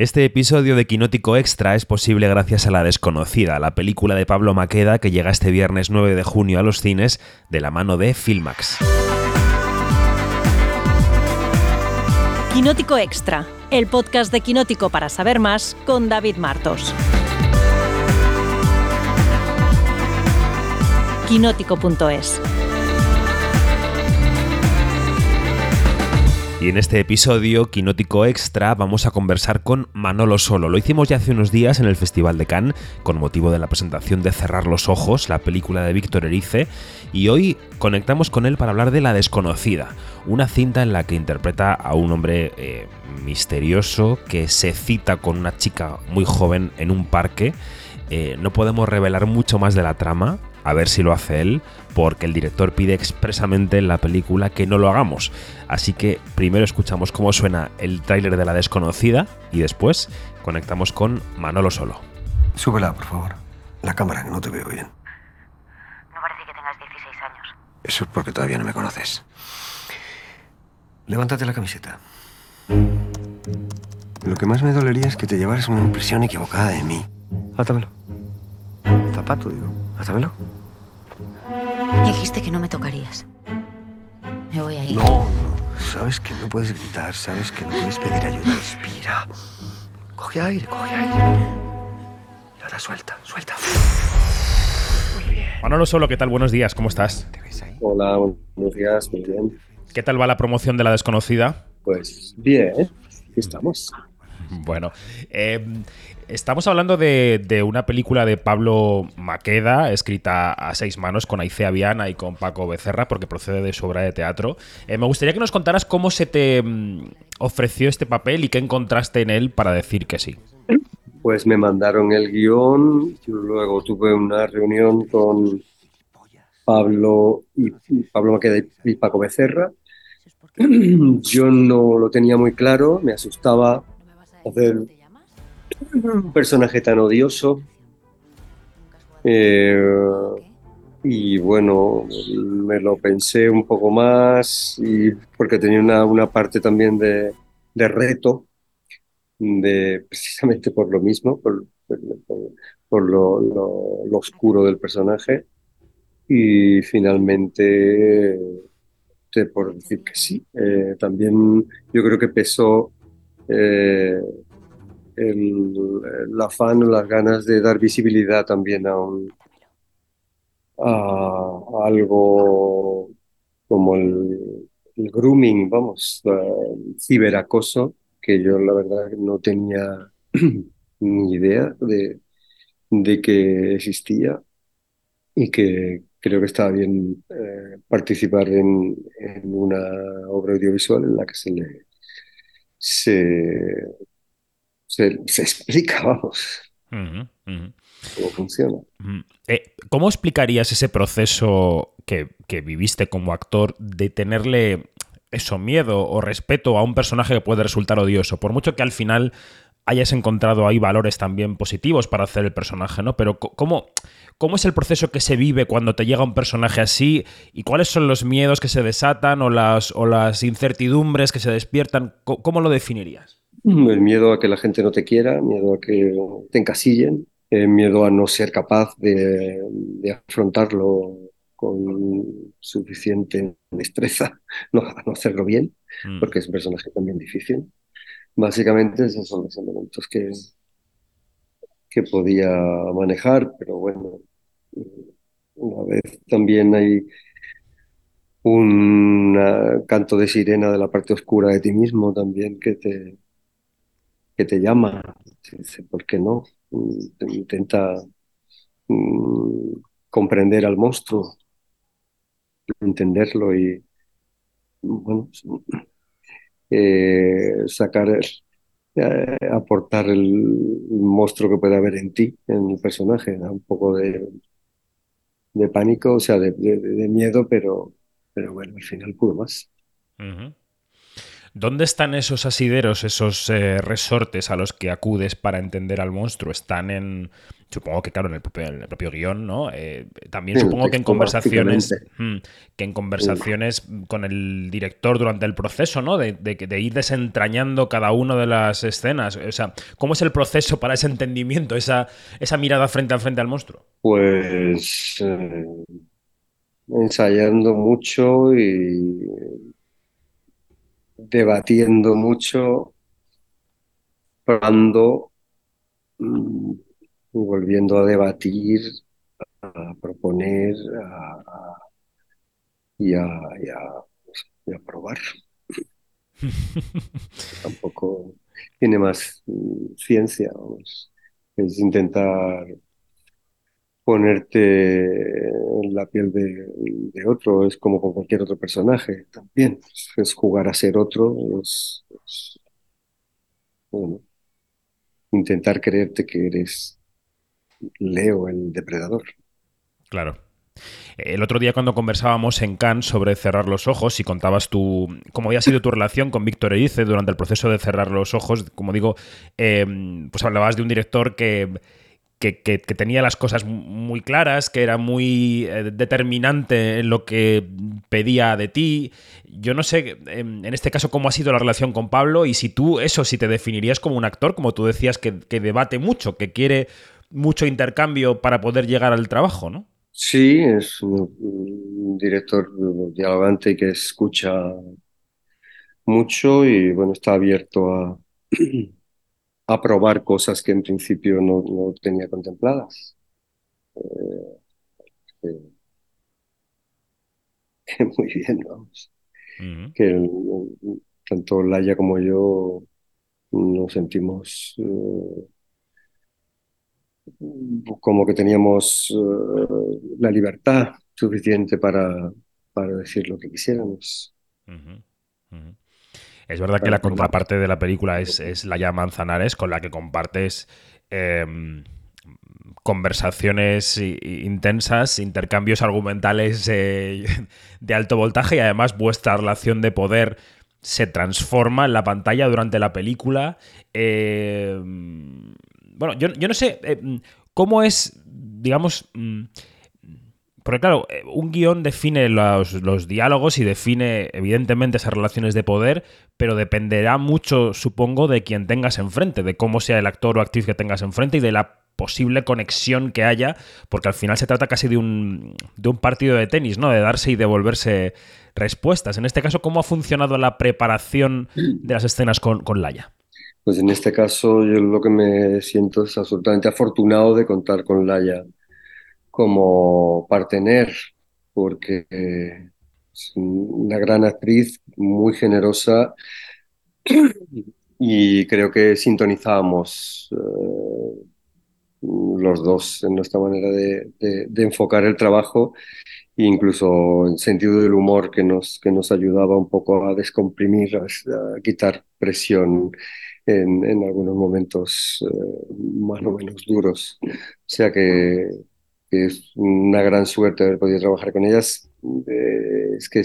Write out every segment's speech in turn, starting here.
Este episodio de Quinótico Extra es posible gracias a La Desconocida, la película de Pablo Maqueda que llega este viernes 9 de junio a los cines de la mano de Filmax. Quinótico Extra, el podcast de Quinótico para saber más con David Martos. Quinótico.es Y en este episodio, Quinótico Extra, vamos a conversar con Manolo Solo. Lo hicimos ya hace unos días en el Festival de Cannes, con motivo de la presentación de Cerrar los Ojos, la película de Víctor Erice, y hoy conectamos con él para hablar de La Desconocida, una cinta en la que interpreta a un hombre eh, misterioso que se cita con una chica muy joven en un parque. Eh, no podemos revelar mucho más de la trama, a ver si lo hace él, porque el director pide expresamente en la película que no lo hagamos. Así que primero escuchamos cómo suena el tráiler de La Desconocida y después conectamos con Manolo Solo. Súbela, por favor. La cámara, que no te veo bien. No parece que tengas 16 años. Eso es porque todavía no me conoces. Levántate la camiseta. Lo que más me dolería es que te llevaras una impresión equivocada de mí. Átamelo. Zapato, digo. Átamelo. Dijiste que no me tocarías. Me voy a ir. No, no. Sabes que no puedes gritar, sabes que no puedes pedir ayuda. Respira. Coge aire, coge aire. Y ahora suelta, suelta. Manolo Solo, ¿qué tal? Buenos días, ¿cómo estás? ¿Te ves ahí? Hola, buenos días, muy bien. ¿Qué tal va la promoción de La Desconocida? Pues bien, aquí estamos. Bueno, eh, estamos hablando de, una película de Pablo Maqueda, escrita a seis manos con Aicea Viana y con Paco Becerra, porque procede de su obra de teatro. Eh, me gustaría que nos contaras cómo se te mm, ofreció este papel y qué encontraste en él para decir que sí. Pues me mandaron el guion, yo luego tuve una reunión con Pablo y Pablo Maqueda y Paco Becerra. Yo no lo tenía muy claro, me asustaba hacer un personaje tan odioso. Eh, y bueno, me lo pensé un poco más y porque tenía una, parte también de, de reto, de, precisamente por lo mismo, por, por- lo, oscuro del personaje. Y finalmente, por decir que sí. Eh, también yo creo que pesó eh, el, afán o las ganas de dar visibilidad también a, un, a, algo como el, el grooming, vamos, el ciberacoso, que yo la verdad no tenía ni idea de, de que existía y que creo que estaba bien eh, participar en, en una obra audiovisual en la que se le se, se, se explica, vamos, cómo funciona. Eh, ¿Cómo explicarías ese proceso que, que viviste como actor de tenerle eso, miedo o respeto a un personaje que puede resultar odioso? Por mucho que al final hayas encontrado ahí valores también positivos para hacer el personaje, ¿no? Pero ¿cómo, cómo es el proceso que se vive cuando te llega un personaje así? ¿Y cuáles son los miedos que se desatan o las, o las incertidumbres que se despiertan? ¿Cómo lo definirías? El miedo a que la gente no te quiera, miedo a que te encasillen, eh, miedo a no ser capaz de, de afrontarlo con suficiente destreza, no, a no hacerlo bien, Mm. porque es un personaje también difícil. Básicamente esos son los elementos que, que podía manejar, pero bueno, una vez también hay un ah, canto de sirena de la parte oscura de ti mismo también que te, que te llama. ¿Por qué no? Mm, Intenta mm, comprender al monstruo, entenderlo y bueno, eh, sacar, eh, aportar el, monstruo que puede haber en ti, en el personaje. Da un poco de, de pánico, o sea, de, miedo, pero, pero bueno, al final pudo más. Ujú. ¿Dónde están esos asideros, esos eh, resortes a los que acudes para entender al monstruo? ¿Están en, supongo que claro, en el propio, en el propio guion, ¿no? Eh, también supongo que en conversaciones, hmm, que en conversaciones con el director durante el proceso, ¿no? De, de, ir desentrañando cada una de las escenas. O sea, ¿cómo es el proceso para ese entendimiento, esa, esa mirada frente a frente al monstruo? Pues eh, ensayando mucho y debatiendo mucho, probando. Mm, volviendo a debatir, a proponer y, a, probar. Tampoco tiene más mm, ciencia, es intentar ponerte en la piel de, otro, es como con cualquier otro personaje también, es jugar a ser otro, es bueno, intentar creerte que eres Leo, el depredador. Claro. El otro día cuando conversábamos en Cannes sobre cerrar los ojos y contabas tú cómo había sido tu relación con Víctor Erice durante el proceso de cerrar los ojos, como digo, em, pues hablabas de un director que, que, tenía las cosas muy claras, que era muy eh, determinante en lo que pedía de ti. Yo no sé, em, en, este caso, cómo ha sido la relación con Pablo y si tú, eso, si te definirías como un actor, como tú decías, que debate mucho, que quiere mucho intercambio para poder llegar al trabajo, ¿no? Sí, es un, director dialogante que escucha mucho y bueno, está abierto a, a probar cosas que en principio no, tenía contempladas. Eh, muy bien, vamos. Que tanto Laia como yo nos sentimos eh, como que teníamos eh, la libertad suficiente para, para, decir lo que quisiéramos. Es verdad que la contraparte de la película es, es Laia Manzanares, con la que compartes em, conversaciones intensas, intercambios argumentales eh, de alto voltaje y además vuestra relación de poder se transforma en la pantalla durante la película. Eh, bueno, yo, no sé mm, cómo es, digamos. Porque claro, eh, un guion define los, diálogos y define evidentemente esas relaciones de poder, pero dependerá mucho, supongo, de quien tengas enfrente, de cómo sea el actor o actriz que tengas enfrente y de la posible conexión que haya, porque al final se trata casi de un, de un partido de tenis, ¿no? De darse y devolverse respuestas. En este caso, ¿cómo ha funcionado la preparación de las escenas con, con Laia? Pues en este caso yo lo que me siento es absolutamente afortunado de contar con Laia como partener, porque es una gran actriz, muy generosa y creo que sintonizábamos eh, los dos en nuestra manera de, enfocar el trabajo e incluso el sentido del humor que nos, que nos ayudaba un poco a descomprimir, a quitar presión en, algunos momentos eh, más o menos duros. O sea que, es una gran suerte haber podido trabajar con ellas. Eh, es que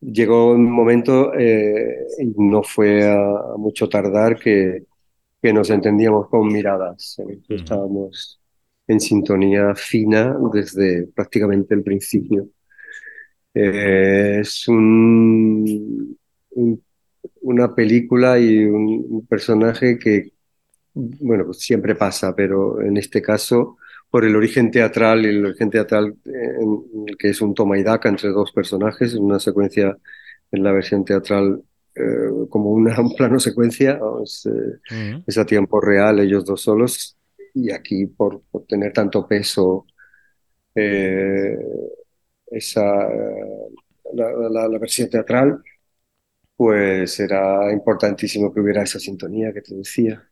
llegó un momento, eh, y no fue a, mucho tardar, que, que, nos entendíamos con miradas. Estábamos en sintonía fina desde prácticamente el principio. es un, un una película y un, personaje que, bueno, pues siempre pasa, pero en este caso, por el origen teatral, el origen teatral en, que es un toma y daca entre dos personajes, una secuencia en la versión teatral eh, como una, un plano secuencia, es, a tiempo real, ellos dos solos, y aquí por, por tener tanto peso, eh, esa, la, la versión teatral, pues era importantísimo que hubiera esa sintonía que te decía.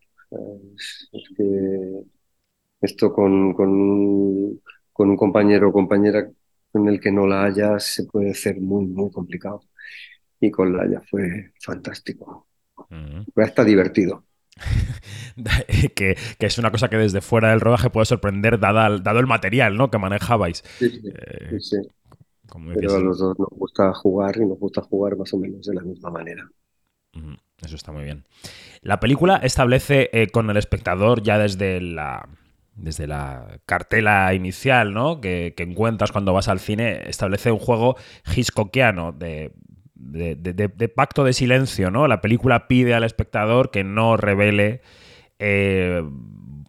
Esto con, con, un compañero o compañera con el que no la haya se puede hacer muy, muy complicado. Y con la haya fue fantástico. Fue hasta divertido. que, es una cosa que desde fuera del rodaje puede sorprender dado, dado el material ¿no? que manejabais. Sí, sí, eh, Pero a los dos nos gusta jugar y nos gusta jugar más o menos de la misma manera. Eso está muy bien. La película establece eh, con el espectador ya desde la, desde la cartela inicial ¿no? que, encuentras cuando vas al cine, establece un juego hitchcockiano de, de, pacto de silencio. ¿no? La película pide al espectador que no revele eh,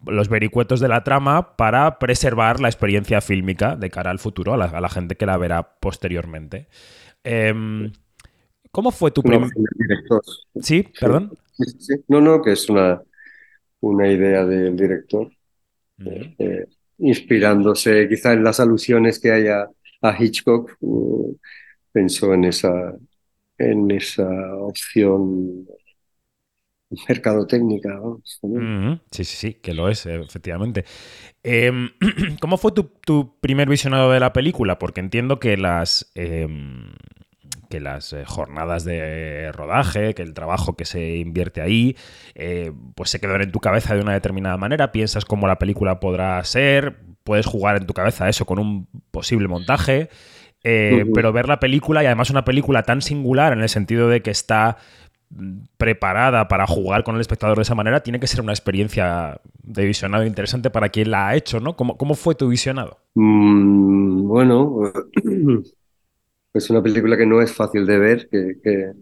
los vericuetos de la trama para preservar la experiencia fílmica de cara al futuro, a la, gente que la verá posteriormente. Em, ¿Cómo fue tu primer... Sí, perdón. No, no, que es una, una idea del director. Eh, inspirándose quizá en las alusiones que hay a, Hitchcock, uh, pensó en esa, en esa opción mercadotécnica. Sí, sí, sí, que lo es, efectivamente. Em, ¿Cómo fue tu, primer visionado de la película? Porque entiendo que las... Em, que las eh, jornadas de rodaje, que el trabajo que se invierte ahí, eh, pues se quedan en tu cabeza de una determinada manera, piensas cómo la película podrá ser, puedes jugar en tu cabeza eso con un posible montaje, eh, pero ver la película y además una película tan singular en el sentido de que está mm, preparada para jugar con el espectador de esa manera, tiene que ser una experiencia de visionado interesante para quien la ha hecho, ¿no? ¿Cómo, cómo fue tu visionado? Mm, bueno, Es una película que no es fácil de ver, que, que,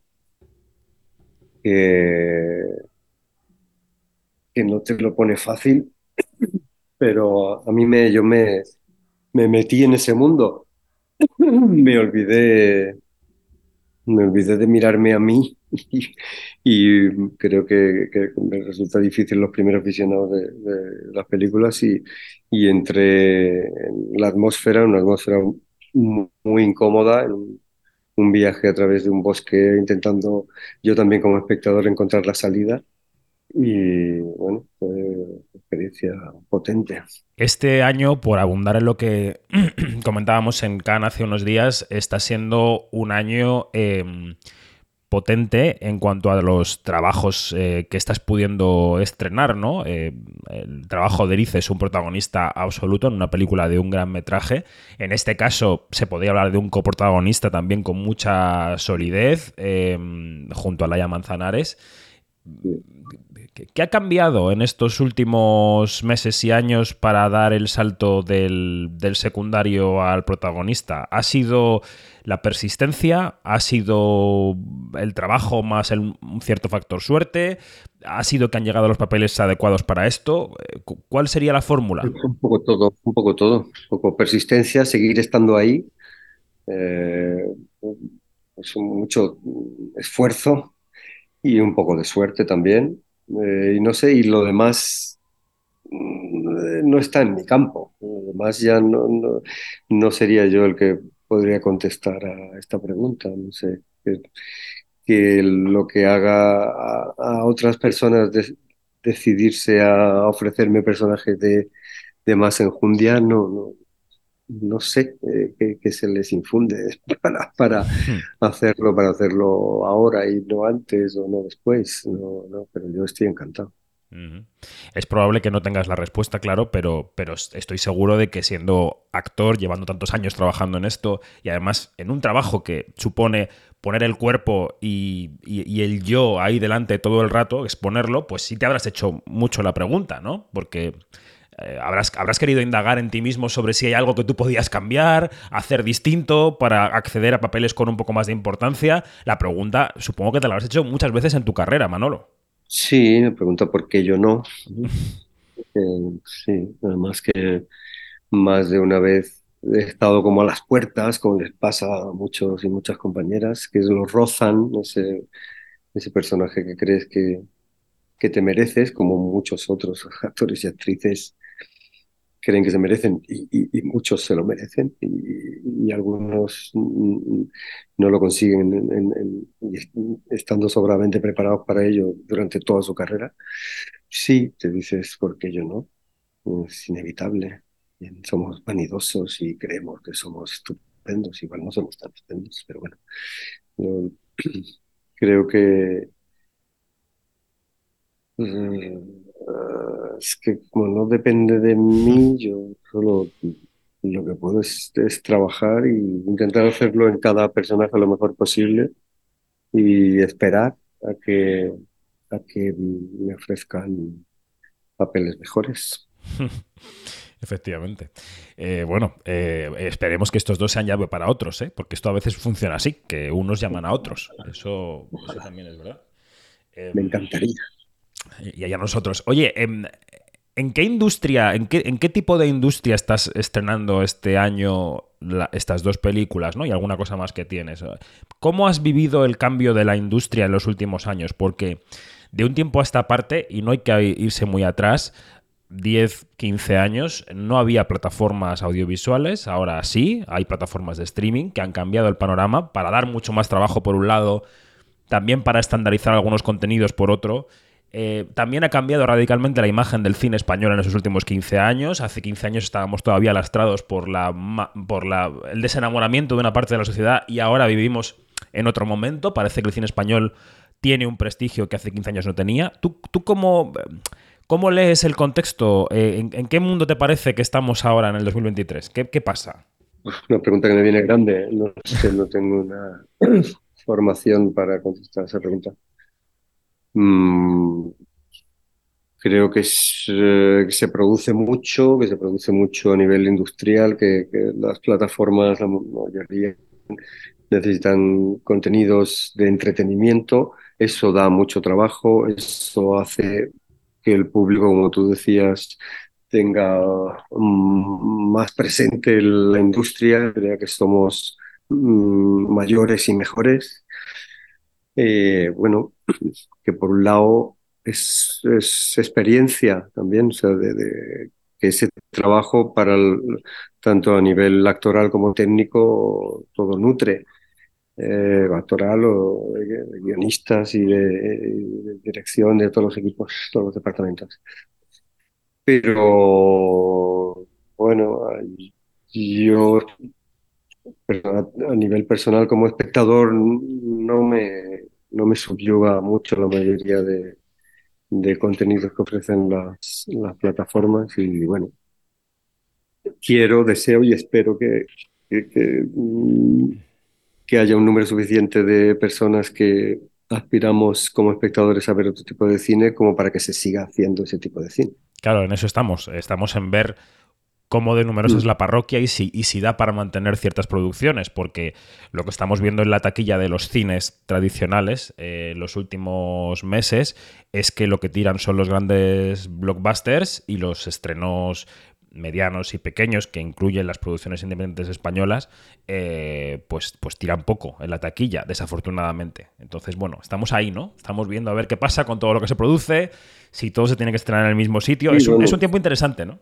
no te lo pone fácil, pero a mí me, yo me, me metí en ese mundo. Me olvidé, me olvidé de mirarme a mí y, creo que, me resulta difícil los primeros visionados de, las películas y, y entré en la atmósfera, una atmósfera muy incómoda, en un, viaje a través de un bosque intentando yo también como espectador encontrar la salida. Y bueno, fue una experiencia potente. Este año, por abundar en lo que comentábamos en Cannes hace unos días, está siendo un año em, potente en cuanto a los trabajos eh, que estás pudiendo estrenar, ¿no? Eh, el trabajo de Erice es un protagonista absoluto en una película de un gran metraje. En este caso, se podría hablar de un coprotagonista también con mucha solidez, eh, junto a Laia Manzanares. ¿Qué ha cambiado en estos últimos meses y años para dar el salto del, secundario al protagonista? ¿Ha sido la persistencia? ¿Ha sido el trabajo más un cierto factor suerte? ¿Ha sido que han llegado los papeles adecuados para esto? ¿Cuál sería la fórmula? Un poco todo, un poco todo. Un poco persistencia, seguir estando ahí. Eh, es mucho esfuerzo y un poco de suerte también. Eh, y no sé, y lo demás mm, no está en mi campo. Además, ya no, no, sería yo el que podría contestar a esta pregunta. No sé, que, lo que haga a, otras personas decidirse a ofrecerme personajes de, de más enjundia, no, no, no sé eh, qué, se les infunde para, para hmm. hacerlo, para hacerlo ahora y no antes o no después. No, no, pero yo estoy encantado. Es probable que no tengas la respuesta, claro, pero, pero estoy seguro de que siendo actor, llevando tantos años trabajando en esto y además en un trabajo que supone poner el cuerpo y, y el yo ahí delante todo el rato, exponerlo, pues sí te habrás hecho mucho la pregunta, ¿no? Porque eh, habrás, habrás querido indagar en ti mismo sobre si hay algo que tú podías cambiar, hacer distinto para acceder a papeles con un poco más de importancia. La pregunta, supongo que te la has hecho muchas veces en tu carrera, Manolo. Sí, me pregunta por qué yo no. Eh, sí, además que más de una vez he estado como a las puertas, como les pasa a muchos y muchas compañeras, que lo rozan, ese, ese personaje que crees que, que te mereces, como muchos otros actores y actrices creen que se merecen y, muchos se lo merecen y, algunos no lo consiguen estando sobradamente preparados para ello durante toda su carrera. Sí, te dices, ¿por qué yo no? Es inevitable. Somos vanidosos y creemos que somos estupendos. Igual no somos tan estupendos, pero bueno. Yo creo que mm, es que como no depende de mí, yo solo lo que puedo es, trabajar y intentar hacerlo en cada personaje lo mejor posible y esperar a que, a que me ofrezcan papeles mejores. Efectivamente. Eh, bueno, eh, esperemos que estos dos sean llave para otros, ¿eh? porque esto a veces funciona así, que unos llaman a otros. Eso, eso también es verdad. me encantaría. Y allá nosotros. Oye, em, ¿en, qué industria, en qué, en qué, tipo de industria estás estrenando este año estas dos películas, ¿no? Y alguna cosa más que tienes. ¿Cómo has vivido el cambio de la industria en los últimos años? Porque de un tiempo a esta parte, y no hay que irse muy atrás, 10, 15 años no había plataformas audiovisuales, ahora sí, hay plataformas de streaming que han cambiado el panorama para dar mucho más trabajo por un lado, también para estandarizar algunos contenidos por otro. Eh, también ha cambiado radicalmente la imagen del cine español en esos últimos 15 años. Hace 15 años estábamos todavía lastrados por, la, por la, el desenamoramiento de una parte de la sociedad y ahora vivimos en otro momento. Parece que el cine español tiene un prestigio que hace 15 años no tenía. ¿Tú, tú cómo, cómo lees el contexto? Eh, ¿En, qué mundo te parece que estamos ahora en el 2023? ¿Qué, qué pasa? Una pregunta que me viene grande. No, no tengo una formación para contestar esa pregunta. Mm, creo que, eh, que, se produce mucho, que se produce mucho a nivel industrial, que, que las plataformas, la mayoría, necesitan contenidos de entretenimiento. Eso da mucho trabajo, eso hace que el público, como tú decías, tenga mm, más presente la industria, crea que somos mm, mayores y mejores. Eh, bueno, que por un lado es, experiencia también, o sea, de, que ese trabajo para tanto a nivel actoral como técnico todo nutre. Eh, actoral o guionistas y de, dirección de todos los equipos, todos los departamentos. Pero bueno, yo a nivel personal como espectador no me, no me subyuga mucho la mayoría de, de contenidos que ofrecen las, las, plataformas y bueno, quiero, deseo y espero que, que, mm, que, haya un número suficiente de personas que aspiramos como espectadores a ver otro tipo de cine como para que se siga haciendo ese tipo de cine. Claro, en eso estamos. Estamos en ver cómo de numerosa es mm. la parroquia y si, y si da para mantener ciertas producciones, porque lo que estamos viendo en la taquilla de los cines tradicionales eh, los últimos meses es que lo que tiran son los grandes blockbusters y los estrenos medianos y pequeños que incluyen las producciones independientes españolas, eh, pues, pues tiran poco en la taquilla, desafortunadamente. Entonces, bueno, estamos ahí, ¿no? Estamos viendo a ver qué pasa con todo lo que se produce, si todo se tiene que estrenar en el mismo sitio. es, un, es un tiempo interesante, ¿no?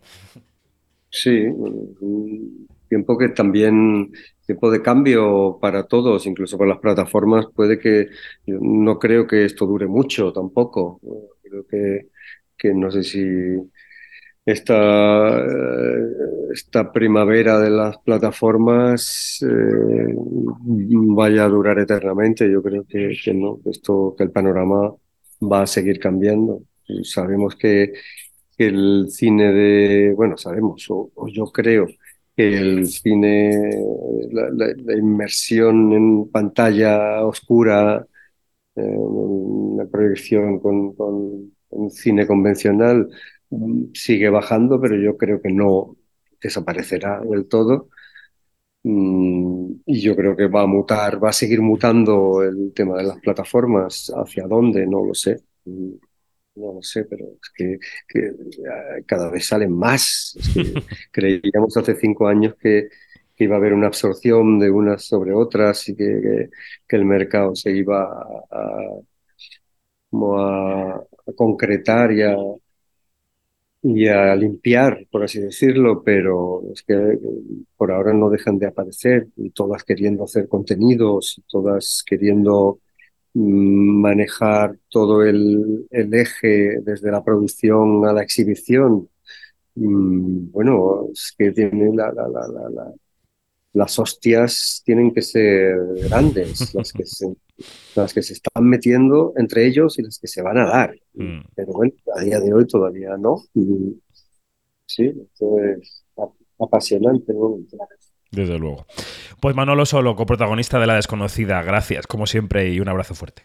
Sí, un tiempo que también, tiempo de cambio para todos, incluso para las plataformas, puede que, no creo que esto dure mucho tampoco. Creo que, que no sé si esta, esta primavera de las plataformas eh, vaya a durar eternamente. Yo creo que, que no, esto, que el panorama va a seguir cambiando. Sabemos que que el cine de, bueno, sabemos, o, yo creo que el cine, la, inmersión en pantalla oscura, eh, una proyección con, cine convencional mm, sigue bajando, pero yo creo que no desaparecerá del todo. Mm, y yo creo que va a mutar, va a seguir mutando el tema de las plataformas. ¿Hacia dónde? No lo sé. No lo sé, pero es que, ah, cada vez salen más. creíamos hace cinco años que, iba a haber una absorción de unas sobre otras y que, el mercado se iba a, a, concretar y a, y a limpiar, por así decirlo, pero es que por ahora no dejan de aparecer y todas queriendo hacer contenidos y todas queriendo manejar todo el, eje desde la producción a la exhibición, mm, bueno, es que tiene la, las hostias tienen que ser grandes, las que, se, las que se están metiendo entre ellos y las que se van a dar. Mm. Pero bueno, a día de hoy todavía no. Sí, esto es apasionante. Desde luego. Pues Manolo Solo, coprotagonista de La Desconocida, gracias, como siempre, y un abrazo fuerte.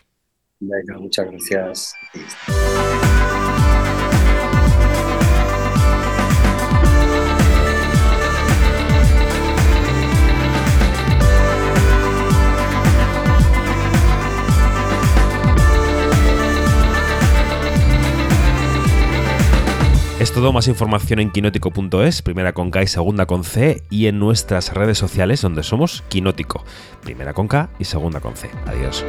Venga, muchas gracias. Es todo, más información en quinótico.es, primera con K y segunda con C, y en nuestras redes sociales donde somos Quinótico, primera con K y segunda con C. Adiós.